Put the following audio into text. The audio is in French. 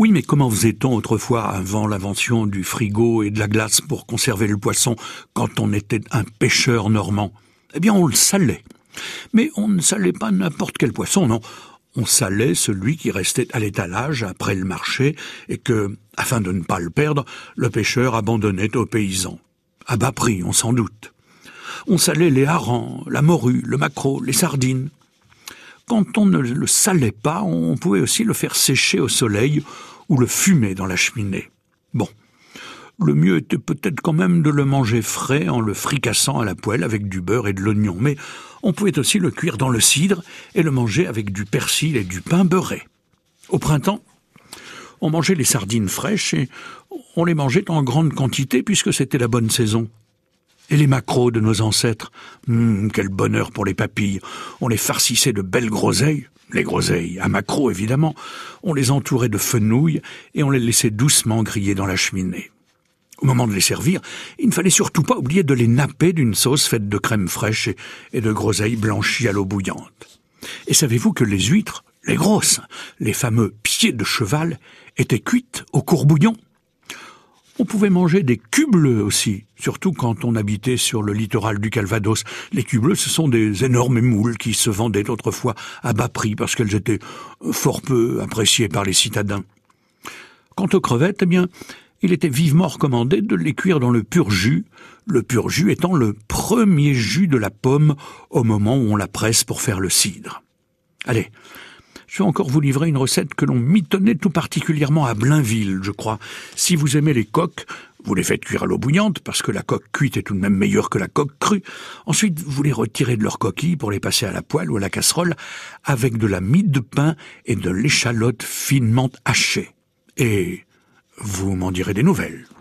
Oui, mais comment faisait-on autrefois avant l'invention du frigo et de la glace pour conserver le poisson quand on était un pêcheur normand? Eh bien, on le salait. Mais on ne salait pas n'importe quel poisson, non. On salait celui qui restait à l'étalage après le marché et que, afin de ne pas le perdre, le pêcheur abandonnait aux paysans. À bas prix, on s'en doute. On salait les harengs, la morue, le maquereau, les sardines. Quand on ne le salait pas, on pouvait aussi le faire sécher au soleil ou le fumer dans la cheminée. Bon. Le mieux était peut-être quand même de le manger frais en le fricassant à la poêle avec du beurre et de l'oignon, mais on pouvait aussi le cuire dans le cidre et le manger avec du persil et du pain beurré. Au printemps, on mangeait les sardines fraîches et on les mangeait en grande quantité puisque c'était la bonne saison. Et les maquereaux de nos ancêtres, hum, quel bonheur pour les papilles. On les farcissait de belles groseilles, les groseilles, à maquereaux évidemment. On les entourait de fenouil et on les laissait doucement griller dans la cheminée. Au moment de les servir, il ne fallait surtout pas oublier de les napper d'une sauce faite de crème fraîche et de groseilles blanchies à l'eau bouillante. Et savez-vous que les huîtres, les grosses, les fameux pieds de cheval, étaient cuites au courbouillon? On pouvait manger des cubes bleus aussi, surtout quand on habitait sur le littoral du Calvados. Les cubes bleus, ce sont des énormes moules qui se vendaient autrefois à bas prix parce qu'elles étaient fort peu appréciées par les citadins. Quant aux crevettes, eh bien, il était vivement recommandé de les cuire dans le pur jus, le pur jus étant le premier jus de la pomme au moment où on la presse pour faire le cidre. Allez, je vais encore vous livrer une recette que l'on mitonnait tout particulièrement à Blainville, je crois. Si vous aimez les coques, vous les faites cuire à l'eau bouillante, parce que la coque cuite est tout de même meilleure que la coque crue. Ensuite, vous les retirez de leur coquille pour les passer à la poêle ou à la casserole avec de la mie de pain et de l'échalote finement hachée. Et vous m'en direz des nouvelles.